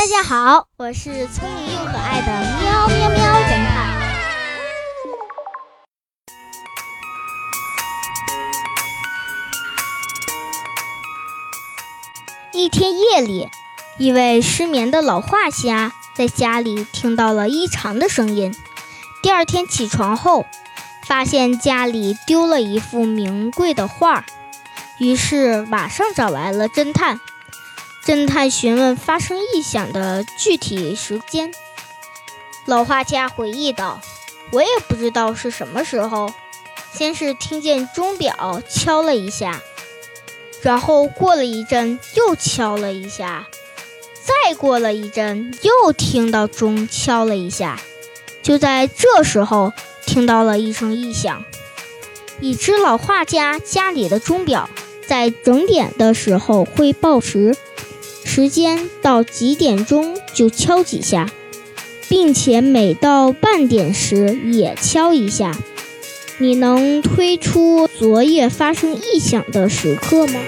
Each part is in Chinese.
大家好，我是聪明又可爱的喵喵喵侦探。一天夜里，一位失眠的老画家在家里听到了异常的声音。第二天起床后，发现家里丢了一幅名贵的画，于是马上找来了侦探。侦探询问发生异响的具体时间。老画家回忆道：“我也不知道是什么时候，先是听见钟表敲了一下，然后过了一阵又敲了一下，再过了一阵又听到钟敲了一下。就在这时候，听到了一声异响，已知老画家家里的钟表在整点的时候会报时。”时间到几点钟就敲几下，并且每到半点时也敲一下。你能推出昨夜发生异响的时刻吗？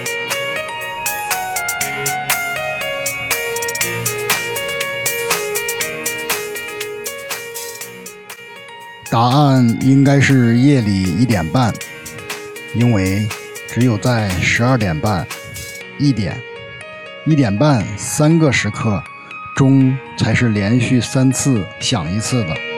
答案应该是夜里一点半，因为只有在十二点半、一点。一点半，三个时刻，钟才是连续三次响一次的。